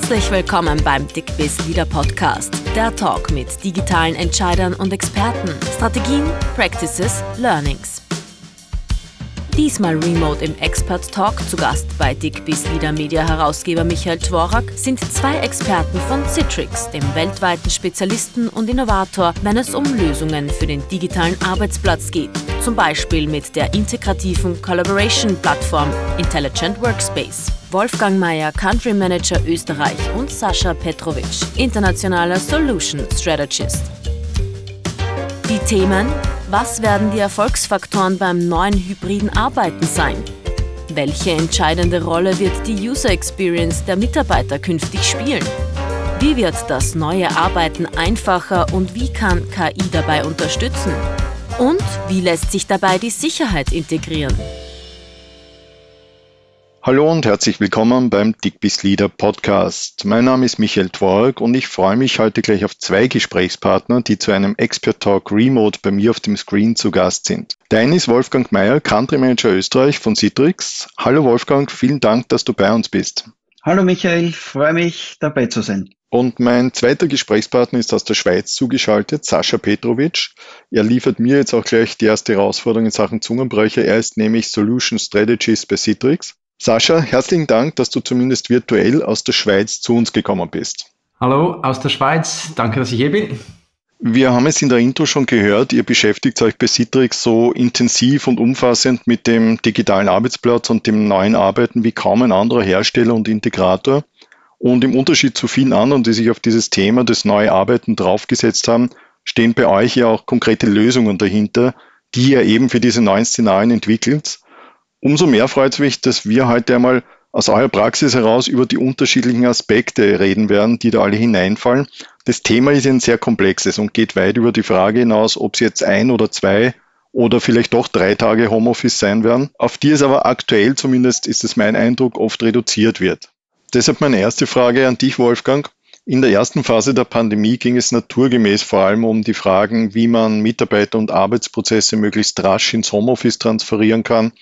Herzlich willkommen beim Dickbiz Leader Podcast, der Talk mit digitalen Entscheidern und Experten, Strategien, Practices, Learnings. Diesmal remote im Expert Talk zu Gast bei Dickbiz Leader Media Herausgeber Michael Tworak sind zwei Experten von Citrix, dem weltweiten Spezialisten und Innovator, wenn es um Lösungen für den digitalen Arbeitsplatz geht. Zum Beispiel mit der integrativen Collaboration-Plattform Intelligent Workspace. Wolfgang Mayer, Country Manager Österreich und Sascha Petrovic, internationaler Solution Strategist. Die Themen was werden die Erfolgsfaktoren beim neuen hybriden Arbeiten sein? Welche entscheidende Rolle wird die User Experience der Mitarbeiter künftig spielen? Wie wird das neue Arbeiten einfacher und wie kann KI dabei unterstützen? Und wie lässt sich dabei die Sicherheit integrieren? Hallo und herzlich willkommen beim Dickbiss Leader Podcast. Mein Name ist Michael Twork und ich freue mich heute gleich auf zwei Gesprächspartner, die zu einem Expert Talk Remote bei mir auf dem Screen zu Gast sind. Der eine ist Wolfgang Mayer, Country Manager Österreich von Citrix. Hallo Wolfgang, vielen Dank, dass du bei uns bist. Hallo Michael, freue mich dabei zu sein. Und mein zweiter Gesprächspartner ist aus der Schweiz zugeschaltet, Sascha Petrovic. Er liefert mir jetzt auch gleich die erste Herausforderung in Sachen Zungenbrecher. Er ist nämlich Solution Strategist bei Citrix. Sascha, herzlichen Dank, dass du zumindest virtuell aus der Schweiz zu uns gekommen bist. Hallo aus der Schweiz, danke, dass ich hier bin. Wir haben es in der Intro schon gehört, ihr beschäftigt euch bei Citrix so intensiv und umfassend mit dem digitalen Arbeitsplatz und dem neuen Arbeiten wie kaum ein anderer Hersteller und Integrator. Und im Unterschied zu vielen anderen, die sich auf dieses Thema des neuen Arbeiten draufgesetzt haben, stehen bei euch ja auch konkrete Lösungen dahinter, die ihr eben für diese neuen Szenarien entwickelt. Umso mehr freut es mich, dass wir heute einmal aus eurer Praxis heraus über die unterschiedlichen Aspekte reden werden, die da alle hineinfallen. Das Thema ist ein sehr komplexes und geht weit über die Frage hinaus, ob es jetzt ein oder zwei oder vielleicht doch drei Tage Homeoffice sein werden, auf die es aber aktuell zumindest ist es mein Eindruck oft reduziert wird. Deshalb meine erste Frage an dich, Wolfgang. In der ersten Phase der Pandemie ging es naturgemäß vor allem um die Fragen, wie man Mitarbeiter und Arbeitsprozesse möglichst rasch ins Homeoffice transferieren kann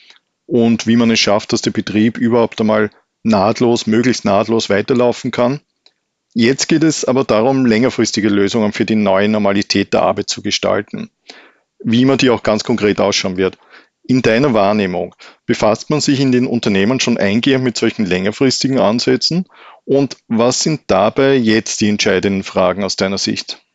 und wie man es schafft, dass der Betrieb überhaupt einmal nahtlos, möglichst nahtlos weiterlaufen kann. Jetzt geht es aber darum, längerfristige Lösungen für die neue Normalität der Arbeit zu gestalten. Wie man die auch ganz konkret ausschauen wird. In deiner Wahrnehmung, befasst man sich in den Unternehmen schon eingehend mit solchen längerfristigen Ansätzen? Und was sind dabei jetzt die entscheidenden Fragen aus deiner Sicht?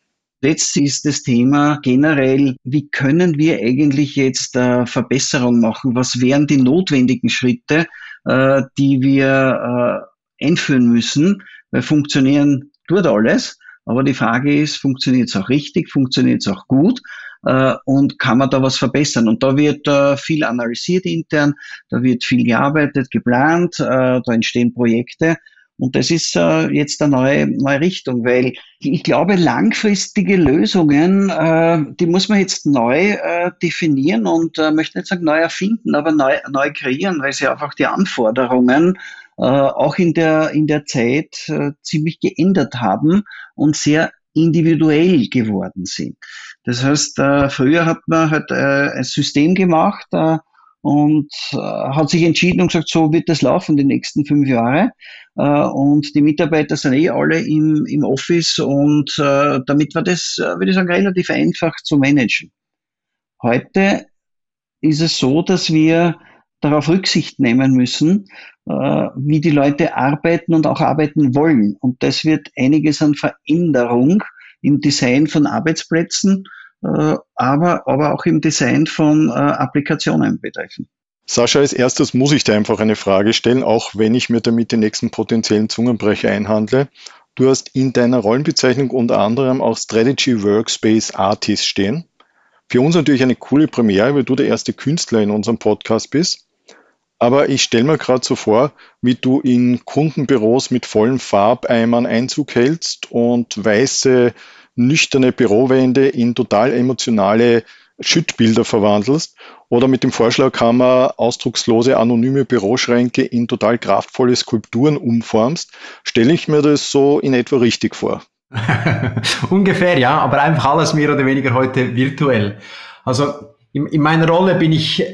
Jetzt ist das Thema generell, wie können wir eigentlich jetzt äh, Verbesserung machen? Was wären die notwendigen Schritte, äh, die wir äh, einführen müssen? Weil funktionieren tut alles, aber die Frage ist, funktioniert es auch richtig, funktioniert es auch gut? Äh, und kann man da was verbessern? Und da wird äh, viel analysiert intern, da wird viel gearbeitet, geplant, äh, da entstehen Projekte. Und das ist äh, jetzt eine neue, neue Richtung, weil ich glaube, langfristige Lösungen, äh, die muss man jetzt neu äh, definieren und äh, möchte nicht sagen neu erfinden, aber neu, neu kreieren, weil sie einfach die Anforderungen äh, auch in der, in der Zeit äh, ziemlich geändert haben und sehr individuell geworden sind. Das heißt, früher hat man halt ein System gemacht, und äh, hat sich entschieden und gesagt, so wird das laufen die nächsten fünf Jahre. Äh, und die Mitarbeiter sind eh alle im, im Office und äh, damit war das, äh, würde ich sagen, relativ einfach zu managen. Heute ist es so, dass wir darauf Rücksicht nehmen müssen, äh, wie die Leute arbeiten und auch arbeiten wollen. Und das wird einiges an Veränderung im Design von Arbeitsplätzen aber, aber auch im Design von äh, Applikationen betreffen. Sascha, als erstes muss ich dir einfach eine Frage stellen, auch wenn ich mir damit die nächsten potenziellen Zungenbrecher einhandle. Du hast in deiner Rollenbezeichnung unter anderem auch Strategy Workspace Artist stehen. Für uns natürlich eine coole Premiere, weil du der erste Künstler in unserem Podcast bist. Aber ich stelle mir gerade so vor, wie du in Kundenbüros mit vollen Farbeimern Einzug hältst und weiße nüchterne Bürowände in total emotionale Schüttbilder verwandelst oder mit dem Vorschlaghammer ausdruckslose anonyme Büroschränke in total kraftvolle Skulpturen umformst, stelle ich mir das so in etwa richtig vor. Ungefähr, ja, aber einfach alles mehr oder weniger heute virtuell. Also in, in meiner Rolle bin ich,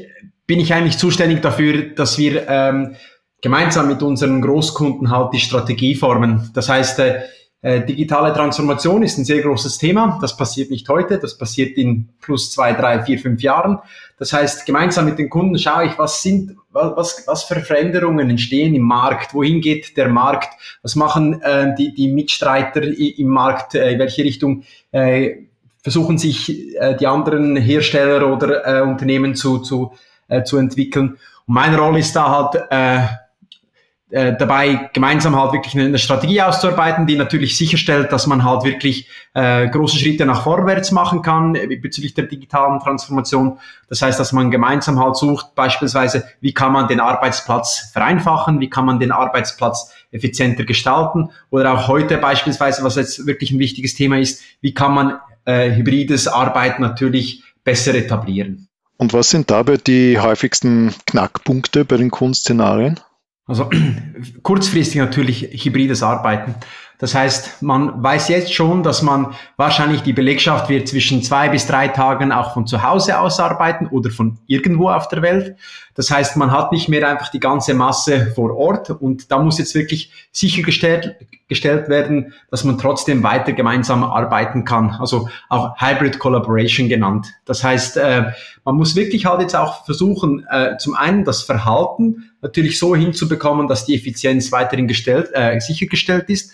bin ich eigentlich zuständig dafür, dass wir ähm, gemeinsam mit unseren Großkunden halt die Strategie formen. Das heißt, äh, äh, digitale Transformation ist ein sehr großes Thema. Das passiert nicht heute, das passiert in plus zwei, drei, vier, fünf Jahren. Das heißt, gemeinsam mit den Kunden schaue ich, was sind, was, was für Veränderungen entstehen im Markt, wohin geht der Markt, was machen äh, die, die Mitstreiter im Markt, äh, in welche Richtung äh, versuchen sich äh, die anderen Hersteller oder äh, Unternehmen zu, zu, äh, zu entwickeln. Und meine Rolle ist da halt, äh, äh, dabei gemeinsam halt wirklich eine Strategie auszuarbeiten, die natürlich sicherstellt, dass man halt wirklich äh, große Schritte nach vorwärts machen kann äh, bezüglich der digitalen Transformation. Das heißt, dass man gemeinsam halt sucht, beispielsweise, wie kann man den Arbeitsplatz vereinfachen, wie kann man den Arbeitsplatz effizienter gestalten oder auch heute beispielsweise, was jetzt wirklich ein wichtiges Thema ist, wie kann man äh, hybrides Arbeiten natürlich besser etablieren. Und was sind dabei die häufigsten Knackpunkte bei den Kunstszenarien? Also kurzfristig natürlich hybrides Arbeiten. Das heißt, man weiß jetzt schon, dass man wahrscheinlich die Belegschaft wird zwischen zwei bis drei Tagen auch von zu Hause aus arbeiten oder von irgendwo auf der Welt. Das heißt, man hat nicht mehr einfach die ganze Masse vor Ort und da muss jetzt wirklich sichergestellt gestellt werden, dass man trotzdem weiter gemeinsam arbeiten kann. Also auch Hybrid Collaboration genannt. Das heißt, äh, man muss wirklich halt jetzt auch versuchen, äh, zum einen das Verhalten natürlich so hinzubekommen, dass die Effizienz weiterhin gestellt, äh, sichergestellt ist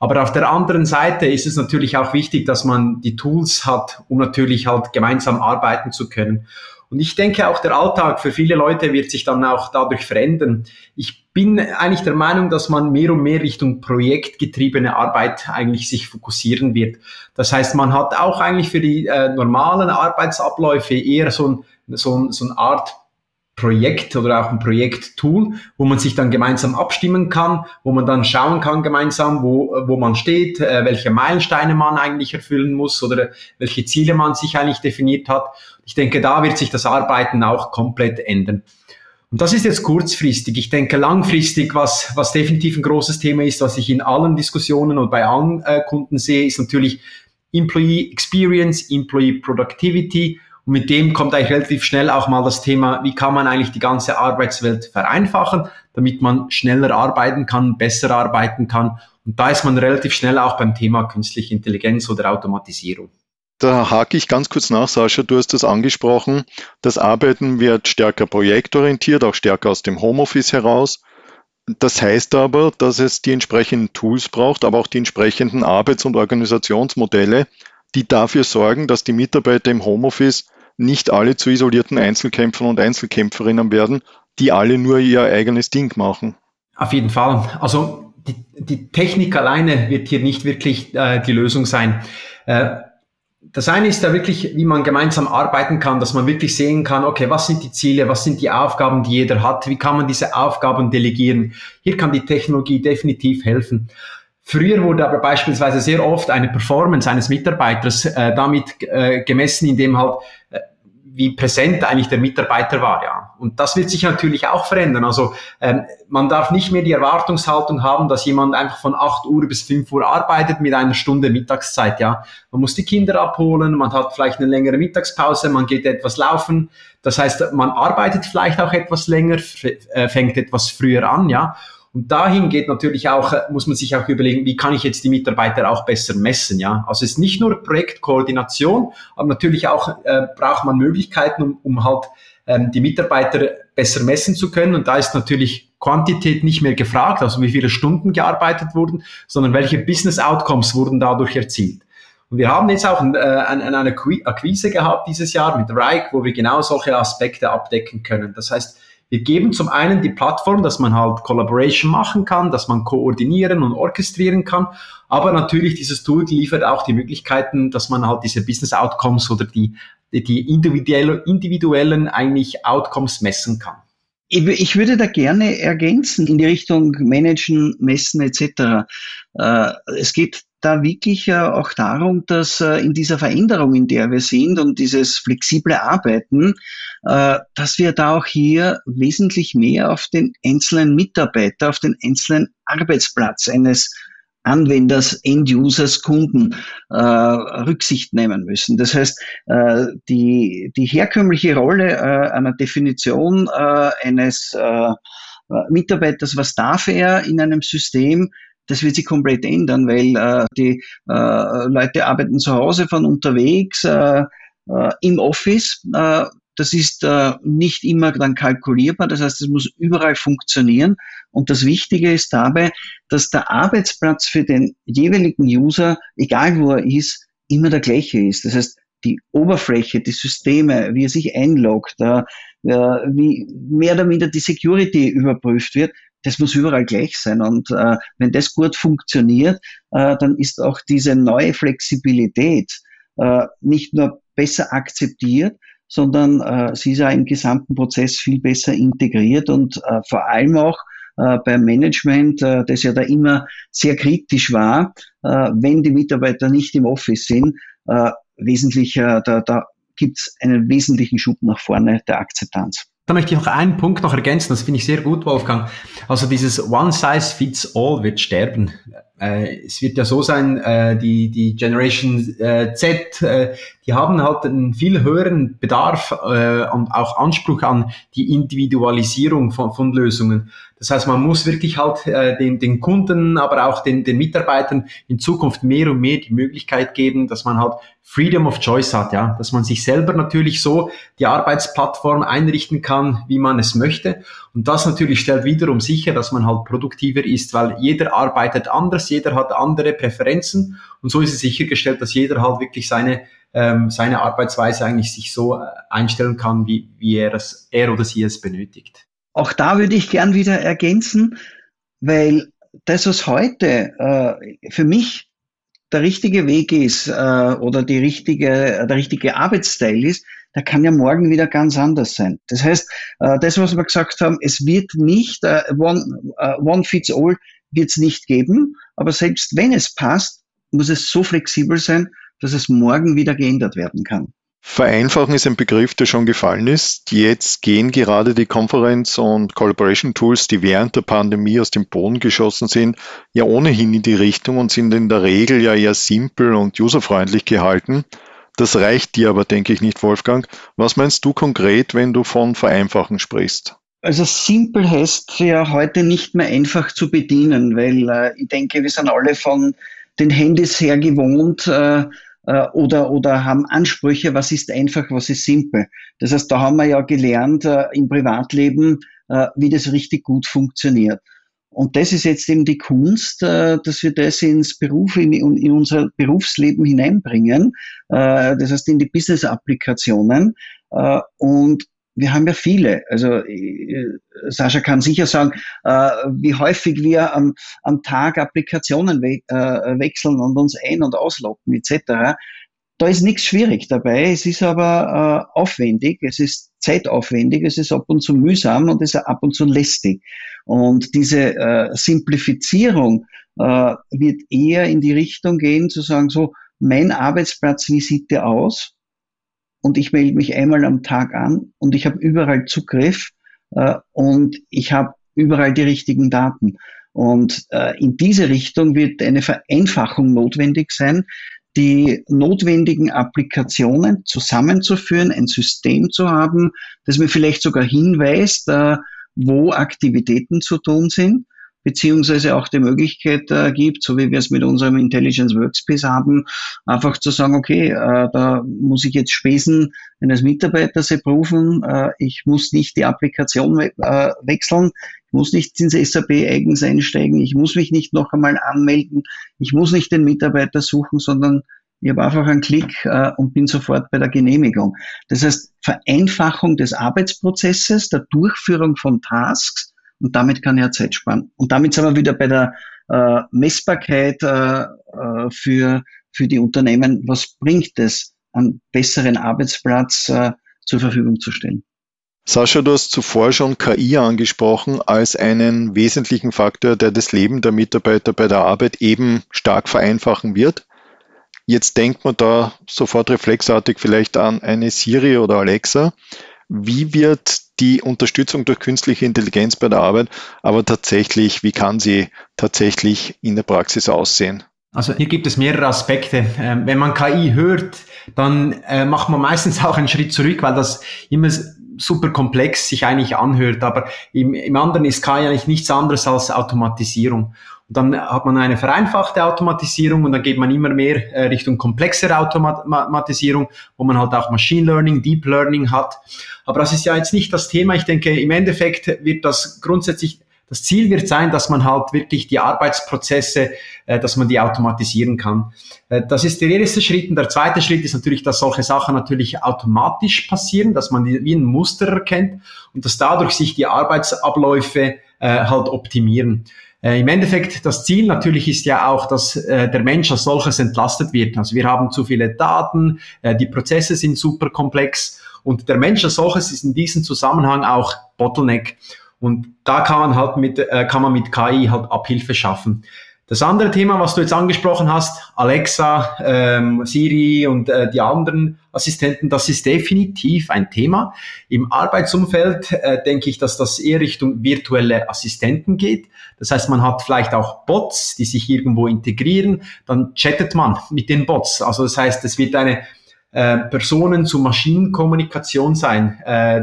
aber auf der anderen Seite ist es natürlich auch wichtig, dass man die Tools hat, um natürlich halt gemeinsam arbeiten zu können. Und ich denke auch der Alltag für viele Leute wird sich dann auch dadurch verändern. Ich bin eigentlich der Meinung, dass man mehr und mehr Richtung projektgetriebene Arbeit eigentlich sich fokussieren wird. Das heißt, man hat auch eigentlich für die äh, normalen Arbeitsabläufe eher so, ein, so, so eine Art Projekt oder auch ein Projekttool, wo man sich dann gemeinsam abstimmen kann, wo man dann schauen kann gemeinsam, wo, wo man steht, äh, welche Meilensteine man eigentlich erfüllen muss oder welche Ziele man sich eigentlich definiert hat. Ich denke, da wird sich das Arbeiten auch komplett ändern. Und das ist jetzt kurzfristig. Ich denke, langfristig, was, was definitiv ein großes Thema ist, was ich in allen Diskussionen und bei allen äh, Kunden sehe, ist natürlich Employee Experience, Employee Productivity und mit dem kommt eigentlich relativ schnell auch mal das Thema, wie kann man eigentlich die ganze Arbeitswelt vereinfachen, damit man schneller arbeiten kann, besser arbeiten kann. Und da ist man relativ schnell auch beim Thema künstliche Intelligenz oder Automatisierung. Da hake ich ganz kurz nach, Sascha, du hast das angesprochen. Das Arbeiten wird stärker projektorientiert, auch stärker aus dem Homeoffice heraus. Das heißt aber, dass es die entsprechenden Tools braucht, aber auch die entsprechenden Arbeits- und Organisationsmodelle, die dafür sorgen, dass die Mitarbeiter im Homeoffice nicht alle zu isolierten Einzelkämpfern und Einzelkämpferinnen werden, die alle nur ihr eigenes Ding machen. Auf jeden Fall. Also die, die Technik alleine wird hier nicht wirklich äh, die Lösung sein. Äh, das eine ist da wirklich, wie man gemeinsam arbeiten kann, dass man wirklich sehen kann, okay, was sind die Ziele, was sind die Aufgaben, die jeder hat, wie kann man diese Aufgaben delegieren. Hier kann die Technologie definitiv helfen. Früher wurde aber beispielsweise sehr oft eine Performance eines Mitarbeiters äh, damit äh, gemessen, indem halt wie präsent eigentlich der Mitarbeiter war, ja. Und das wird sich natürlich auch verändern. Also ähm, man darf nicht mehr die Erwartungshaltung haben, dass jemand einfach von 8 Uhr bis 5 Uhr arbeitet mit einer Stunde Mittagszeit, ja. Man muss die Kinder abholen, man hat vielleicht eine längere Mittagspause, man geht etwas laufen. Das heißt, man arbeitet vielleicht auch etwas länger, äh, fängt etwas früher an, ja. Und dahin geht natürlich auch, äh, muss man sich auch überlegen, wie kann ich jetzt die Mitarbeiter auch besser messen, ja. Also es ist nicht nur Projektkoordination, aber natürlich auch äh, braucht man Möglichkeiten, um, um halt ähm, die Mitarbeiter besser messen zu können. Und da ist natürlich Quantität nicht mehr gefragt, also wie viele Stunden gearbeitet wurden, sondern welche Business Outcomes wurden dadurch erzielt. Und wir haben jetzt auch äh, eine, eine Akquise gehabt dieses Jahr mit Rike, wo wir genau solche Aspekte abdecken können. Das heißt, wir geben zum einen die Plattform, dass man halt Collaboration machen kann, dass man koordinieren und orchestrieren kann, aber natürlich dieses Tool liefert auch die Möglichkeiten, dass man halt diese Business Outcomes oder die, die individuelle, individuellen eigentlich Outcomes messen kann. Ich würde da gerne ergänzen in die Richtung Managen, Messen etc. Äh, es geht da wirklich äh, auch darum, dass äh, in dieser Veränderung, in der wir sind und dieses flexible Arbeiten, äh, dass wir da auch hier wesentlich mehr auf den einzelnen Mitarbeiter, auf den einzelnen Arbeitsplatz eines Anwenders, End-Users, Kunden äh, Rücksicht nehmen müssen. Das heißt, äh, die, die herkömmliche Rolle äh, einer Definition äh, eines äh, Mitarbeiters, was darf er in einem System, das wird sich komplett ändern, weil äh, die äh, Leute arbeiten zu Hause von unterwegs, äh, äh, im Office. Äh, das ist äh, nicht immer dann kalkulierbar. Das heißt, es muss überall funktionieren. Und das Wichtige ist dabei, dass der Arbeitsplatz für den jeweiligen User, egal wo er ist, immer der gleiche ist. Das heißt, die Oberfläche, die Systeme, wie er sich einloggt, wie mehr oder minder die Security überprüft wird, das muss überall gleich sein. Und äh, wenn das gut funktioniert, äh, dann ist auch diese neue Flexibilität äh, nicht nur besser akzeptiert, sondern äh, sie ist auch im gesamten Prozess viel besser integriert und äh, vor allem auch äh, beim Management, äh, das ja da immer sehr kritisch war, äh, wenn die Mitarbeiter nicht im Office sind, äh, wesentlich, äh, da, da gibt es einen wesentlichen Schub nach vorne der Akzeptanz. Da möchte ich noch einen Punkt noch ergänzen, das finde ich sehr gut, Wolfgang. Also dieses One Size Fits All wird sterben. Äh, es wird ja so sein, äh, die, die Generation äh, Z, äh, die haben halt einen viel höheren Bedarf äh, und auch Anspruch an die Individualisierung von, von Lösungen. Das heißt, man muss wirklich halt äh, den, den Kunden, aber auch den, den Mitarbeitern in Zukunft mehr und mehr die Möglichkeit geben, dass man halt Freedom of Choice hat, ja, dass man sich selber natürlich so die Arbeitsplattform einrichten kann, wie man es möchte. Und das natürlich stellt wiederum sicher, dass man halt produktiver ist, weil jeder arbeitet anders, jeder hat andere Präferenzen und so ist es sichergestellt, dass jeder halt wirklich seine ähm, seine Arbeitsweise eigentlich sich so äh, einstellen kann, wie, wie er es, er oder sie es benötigt. Auch da würde ich gern wieder ergänzen, weil das, was heute äh, für mich der richtige Weg ist äh, oder die richtige, der richtige Arbeitsteil ist, der kann ja morgen wieder ganz anders sein. Das heißt, äh, das, was wir gesagt haben, es wird nicht, äh, one, uh, one fits all wird es nicht geben, aber selbst wenn es passt, muss es so flexibel sein, dass es morgen wieder geändert werden kann. Vereinfachen ist ein Begriff, der schon gefallen ist. Jetzt gehen gerade die Konferenz- und Collaboration-Tools, die während der Pandemie aus dem Boden geschossen sind, ja ohnehin in die Richtung und sind in der Regel ja eher simpel und userfreundlich gehalten. Das reicht dir aber, denke ich, nicht, Wolfgang. Was meinst du konkret, wenn du von Vereinfachen sprichst? Also simpel heißt ja heute nicht mehr einfach zu bedienen, weil äh, ich denke, wir sind alle von den Handys her gewohnt, äh, äh, oder, oder haben Ansprüche, was ist einfach, was ist simpel. Das heißt, da haben wir ja gelernt äh, im Privatleben, äh, wie das richtig gut funktioniert. Und das ist jetzt eben die Kunst, äh, dass wir das ins Beruf, in, in unser Berufsleben hineinbringen, äh, das heißt in die Business-Applikationen. Äh, und wir haben ja viele. Also äh, Sascha kann sicher sagen, äh, wie häufig wir am, am Tag Applikationen we äh, wechseln und uns ein- und ausloggen etc. Da ist nichts schwierig dabei. Es ist aber äh, aufwendig, es ist zeitaufwendig, es ist ab und zu mühsam und es ist ab und zu lästig. Und diese äh, Simplifizierung äh, wird eher in die Richtung gehen, zu sagen, so, mein Arbeitsplatz, wie sieht der aus? Und ich melde mich einmal am Tag an und ich habe überall Zugriff äh, und ich habe überall die richtigen Daten. Und äh, in diese Richtung wird eine Vereinfachung notwendig sein, die notwendigen Applikationen zusammenzuführen, ein System zu haben, das mir vielleicht sogar hinweist, äh, wo Aktivitäten zu tun sind beziehungsweise auch die Möglichkeit äh, gibt, so wie wir es mit unserem Intelligence Workspace haben, einfach zu sagen, okay, äh, da muss ich jetzt Spesen eines Mitarbeiters erproben, äh, ich muss nicht die Applikation we äh, wechseln, ich muss nicht ins SAP eigens einsteigen, ich muss mich nicht noch einmal anmelden, ich muss nicht den Mitarbeiter suchen, sondern ich habe einfach einen Klick äh, und bin sofort bei der Genehmigung. Das heißt, Vereinfachung des Arbeitsprozesses, der Durchführung von Tasks, und damit kann er Zeit sparen. Und damit sind wir wieder bei der äh, Messbarkeit äh, äh, für, für die Unternehmen. Was bringt es, einen besseren Arbeitsplatz äh, zur Verfügung zu stellen? Sascha, du hast zuvor schon KI angesprochen als einen wesentlichen Faktor, der das Leben der Mitarbeiter bei der Arbeit eben stark vereinfachen wird. Jetzt denkt man da sofort reflexartig vielleicht an eine Siri oder Alexa. Wie wird die Unterstützung durch künstliche Intelligenz bei der Arbeit, aber tatsächlich, wie kann sie tatsächlich in der Praxis aussehen? Also hier gibt es mehrere Aspekte. Ähm, wenn man KI hört, dann äh, macht man meistens auch einen Schritt zurück, weil das immer super komplex sich eigentlich anhört, aber im, im anderen ist KI eigentlich nichts anderes als Automatisierung. Dann hat man eine vereinfachte Automatisierung und dann geht man immer mehr äh, Richtung komplexere Automatisierung, wo man halt auch Machine Learning, Deep Learning hat. Aber das ist ja jetzt nicht das Thema. Ich denke, im Endeffekt wird das grundsätzlich das Ziel wird sein, dass man halt wirklich die Arbeitsprozesse, äh, dass man die automatisieren kann. Äh, das ist der erste Schritt. Und der zweite Schritt ist natürlich, dass solche Sachen natürlich automatisch passieren, dass man die, wie ein Muster erkennt und dass dadurch sich die Arbeitsabläufe äh, halt optimieren. Äh, Im Endeffekt, das Ziel natürlich ist ja auch, dass äh, der Mensch als solches entlastet wird. Also wir haben zu viele Daten, äh, die Prozesse sind super komplex und der Mensch als solches ist in diesem Zusammenhang auch Bottleneck. Und da kann man halt mit, äh, kann man mit KI halt Abhilfe schaffen. Das andere Thema, was du jetzt angesprochen hast, Alexa, ähm, Siri und äh, die anderen Assistenten, das ist definitiv ein Thema. Im Arbeitsumfeld äh, denke ich, dass das eher Richtung virtuelle Assistenten geht. Das heißt, man hat vielleicht auch Bots, die sich irgendwo integrieren, dann chattet man mit den Bots. Also das heißt, es wird eine äh, Personen-zu-Maschinen-Kommunikation sein. Äh,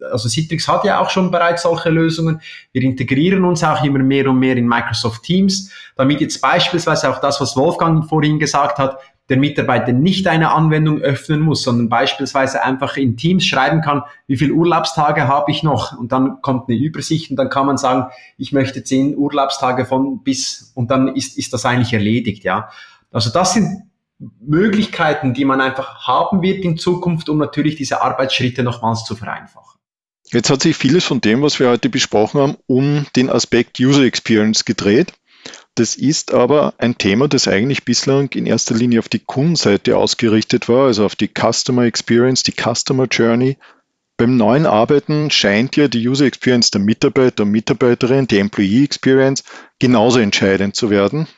also Citrix hat ja auch schon bereits solche Lösungen. Wir integrieren uns auch immer mehr und mehr in Microsoft Teams, damit jetzt beispielsweise auch das, was Wolfgang vorhin gesagt hat, der Mitarbeiter nicht eine Anwendung öffnen muss, sondern beispielsweise einfach in Teams schreiben kann, wie viele Urlaubstage habe ich noch und dann kommt eine Übersicht und dann kann man sagen, ich möchte zehn Urlaubstage von bis und dann ist, ist das eigentlich erledigt, ja. Also das sind Möglichkeiten, die man einfach haben wird in Zukunft, um natürlich diese Arbeitsschritte nochmals zu vereinfachen. Jetzt hat sich vieles von dem, was wir heute besprochen haben, um den Aspekt User Experience gedreht. Das ist aber ein Thema, das eigentlich bislang in erster Linie auf die Kundenseite ausgerichtet war, also auf die Customer Experience, die Customer Journey. Beim neuen Arbeiten scheint ja die User Experience der Mitarbeiter und Mitarbeiterin, die Employee Experience, genauso entscheidend zu werden.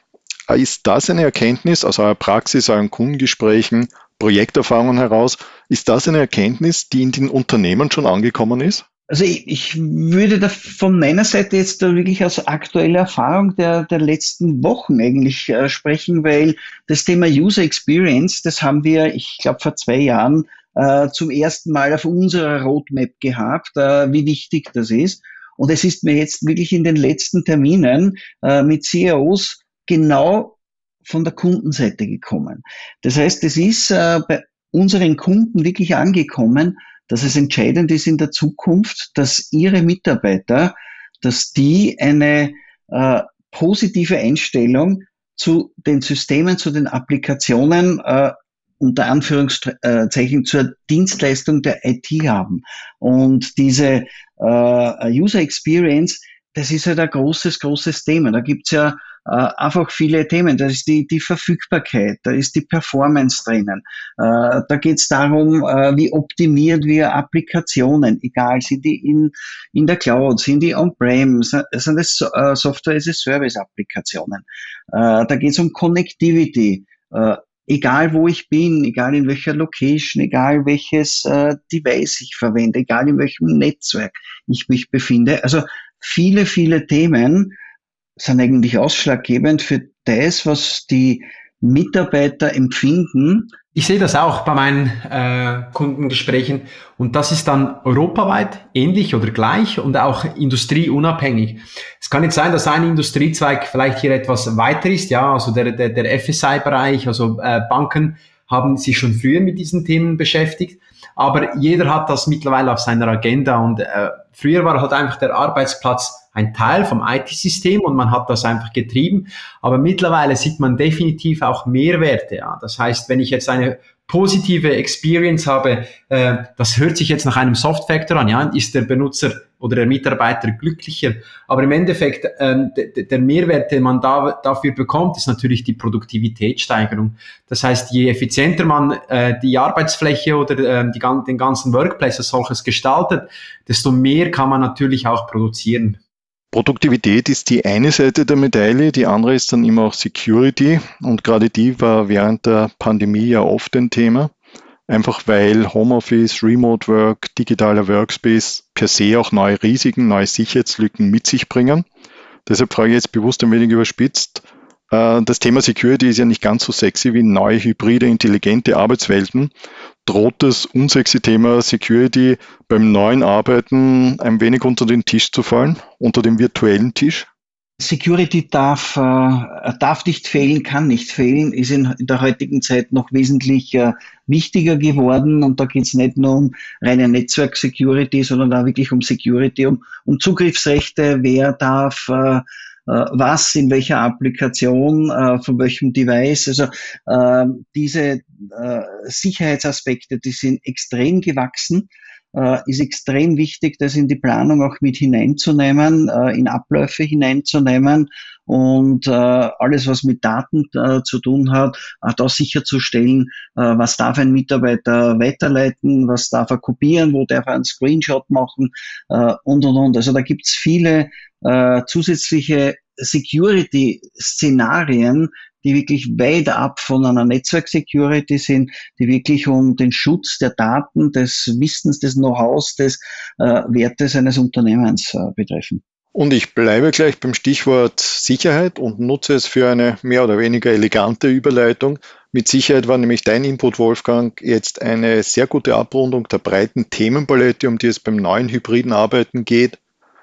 Ist das eine Erkenntnis aus eurer Praxis, euren Kundengesprächen, Projekterfahrungen heraus, ist das eine Erkenntnis, die in den Unternehmen schon angekommen ist? Also ich, ich würde da von meiner Seite jetzt da wirklich aus aktueller Erfahrung der, der letzten Wochen eigentlich äh, sprechen, weil das Thema User Experience, das haben wir, ich glaube, vor zwei Jahren äh, zum ersten Mal auf unserer Roadmap gehabt, äh, wie wichtig das ist. Und es ist mir jetzt wirklich in den letzten Terminen äh, mit CEOs genau von der Kundenseite gekommen. Das heißt, es ist äh, bei unseren Kunden wirklich angekommen, dass es entscheidend ist in der Zukunft, dass ihre Mitarbeiter, dass die eine äh, positive Einstellung zu den Systemen, zu den Applikationen äh, unter Anführungszeichen zur Dienstleistung der IT haben. Und diese äh, User Experience, das ist halt ein großes, großes Thema. Da gibt's ja äh, einfach viele Themen. Da ist die, die Verfügbarkeit, da ist die Performance drinnen. Äh, da geht es darum, äh, wie optimieren wir Applikationen, egal, sind die in, in der Cloud, sind die on-prem, sind es äh, Software-as-a-Service-Applikationen. Äh, da geht es um Connectivity. Äh, egal wo ich bin, egal in welcher Location, egal welches äh, Device ich verwende, egal in welchem Netzwerk ich mich befinde. Also viele, viele Themen, sind eigentlich ausschlaggebend für das, was die Mitarbeiter empfinden. Ich sehe das auch bei meinen äh, Kundengesprächen und das ist dann europaweit ähnlich oder gleich und auch industrieunabhängig. Es kann jetzt sein, dass ein Industriezweig vielleicht hier etwas weiter ist, ja, also der, der, der FSI-Bereich, also äh, Banken haben sich schon früher mit diesen Themen beschäftigt, aber jeder hat das mittlerweile auf seiner Agenda und äh, früher war halt einfach der Arbeitsplatz ein Teil vom IT-System und man hat das einfach getrieben. Aber mittlerweile sieht man definitiv auch Mehrwerte. Ja. Das heißt, wenn ich jetzt eine positive Experience habe, äh, das hört sich jetzt nach einem Soft-Factor an, ja, ist der Benutzer oder der Mitarbeiter glücklicher. Aber im Endeffekt, ähm, der Mehrwert, den man da, dafür bekommt, ist natürlich die Produktivitätssteigerung. Das heißt, je effizienter man äh, die Arbeitsfläche oder äh, die, den ganzen Workplace als solches gestaltet, desto mehr kann man natürlich auch produzieren. Produktivität ist die eine Seite der Medaille, die andere ist dann immer auch Security und gerade die war während der Pandemie ja oft ein Thema, einfach weil Homeoffice, Remote Work, digitaler Workspace per se auch neue Risiken, neue Sicherheitslücken mit sich bringen. Deshalb frage ich jetzt bewusst ein wenig überspitzt, äh, das Thema Security ist ja nicht ganz so sexy wie neue hybride, intelligente Arbeitswelten. Droht das unsexy Thema Security beim neuen Arbeiten ein wenig unter den Tisch zu fallen, unter dem virtuellen Tisch? Security darf, äh, darf nicht fehlen, kann nicht fehlen, ist in, der heutigen Zeit noch wesentlich äh, wichtiger geworden. Und da geht es nicht nur um reine Netzwerk-Security, sondern auch wirklich um Security, um, um Zugriffsrechte, wer darf äh, was, in welcher Applikation, äh, von welchem Device. Also äh, diese Sicherheitsaspekte, die sind extrem gewachsen ist extrem wichtig, das in die Planung auch mit hineinzunehmen, in Abläufe hineinzunehmen und alles, was mit Daten zu tun hat, auch da sicherzustellen, was darf ein Mitarbeiter weiterleiten, was darf er kopieren, wo darf er einen Screenshot machen und und und. Also da gibt's viele äh, zusätzliche Security-Szenarien, die wirklich weit ab von einer Netzwerk-Security sind, die wirklich um den Schutz der Daten, des Wissens, des Know-hows, des äh, Wertes eines Unternehmens äh, betreffen. Und ich bleibe gleich beim Stichwort Sicherheit und nutze es für eine mehr oder weniger elegante Überleitung. Mit Sicherheit war nämlich dein Input, Wolfgang, jetzt eine sehr gute Abrundung der breiten Themenpalette, um die es beim neuen hybriden Arbeiten geht.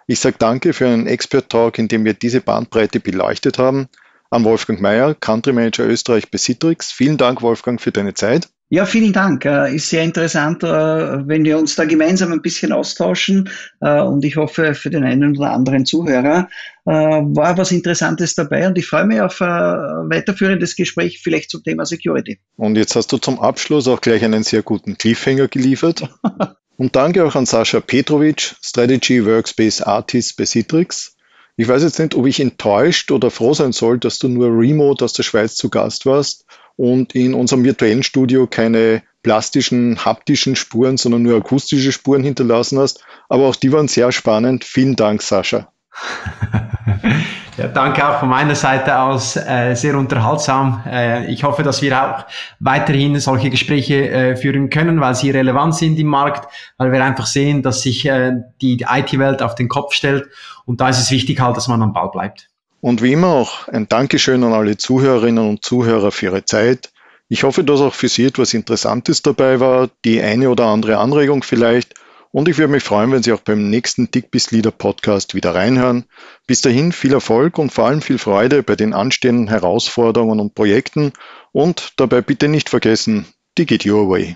Ich sage danke für einen Expert Talk, in dem wir diese Bandbreite beleuchtet haben. An Wolfgang Mayer, Country Manager Österreich bei Citrix. Vielen Dank, Wolfgang, für deine Zeit. Ja, vielen Dank. Äh, ist sehr interessant, äh, wenn wir uns da gemeinsam ein bisschen austauschen. Äh, und ich hoffe, für den einen oder anderen Zuhörer war was Interessantes dabei. Und ich freue mich auf ein weiterführendes Gespräch, vielleicht zum Thema Security. Und jetzt hast du zum Abschluss auch gleich einen sehr guten Cliffhanger geliefert. Und danke auch an Sascha Petrovic, Strategy Workspace Artist bei Citrix. Ich weiß jetzt nicht, ob ich enttäuscht oder froh sein soll, dass du nur remote aus der Schweiz zu Gast warst und in unserem virtuellen Studio keine plastischen, haptischen Spuren, sondern nur akustische Spuren hinterlassen hast. Aber auch die waren sehr spannend. Vielen Dank, Sascha. Ja, danke auch von meiner Seite aus. Äh, sehr unterhaltsam. Äh, ich hoffe, dass wir auch weiterhin solche Gespräche äh, führen können, weil sie relevant sind im Markt, weil wir einfach sehen, dass sich äh, die IT-Welt auf den Kopf stellt. Und da ist es wichtig halt, dass man am Ball bleibt. Und wie immer auch ein Dankeschön an alle Zuhörerinnen und Zuhörer für Ihre Zeit. Ich hoffe, dass auch für Sie etwas Interessantes dabei war, die eine oder andere Anregung vielleicht. Und ich würde mich freuen, wenn Sie auch beim nächsten Dick bis Leader Podcast wieder reinhören. Bis dahin viel Erfolg und vor allem viel Freude bei den anstehenden Herausforderungen und Projekten. Und dabei bitte nicht vergessen, Dig it your way.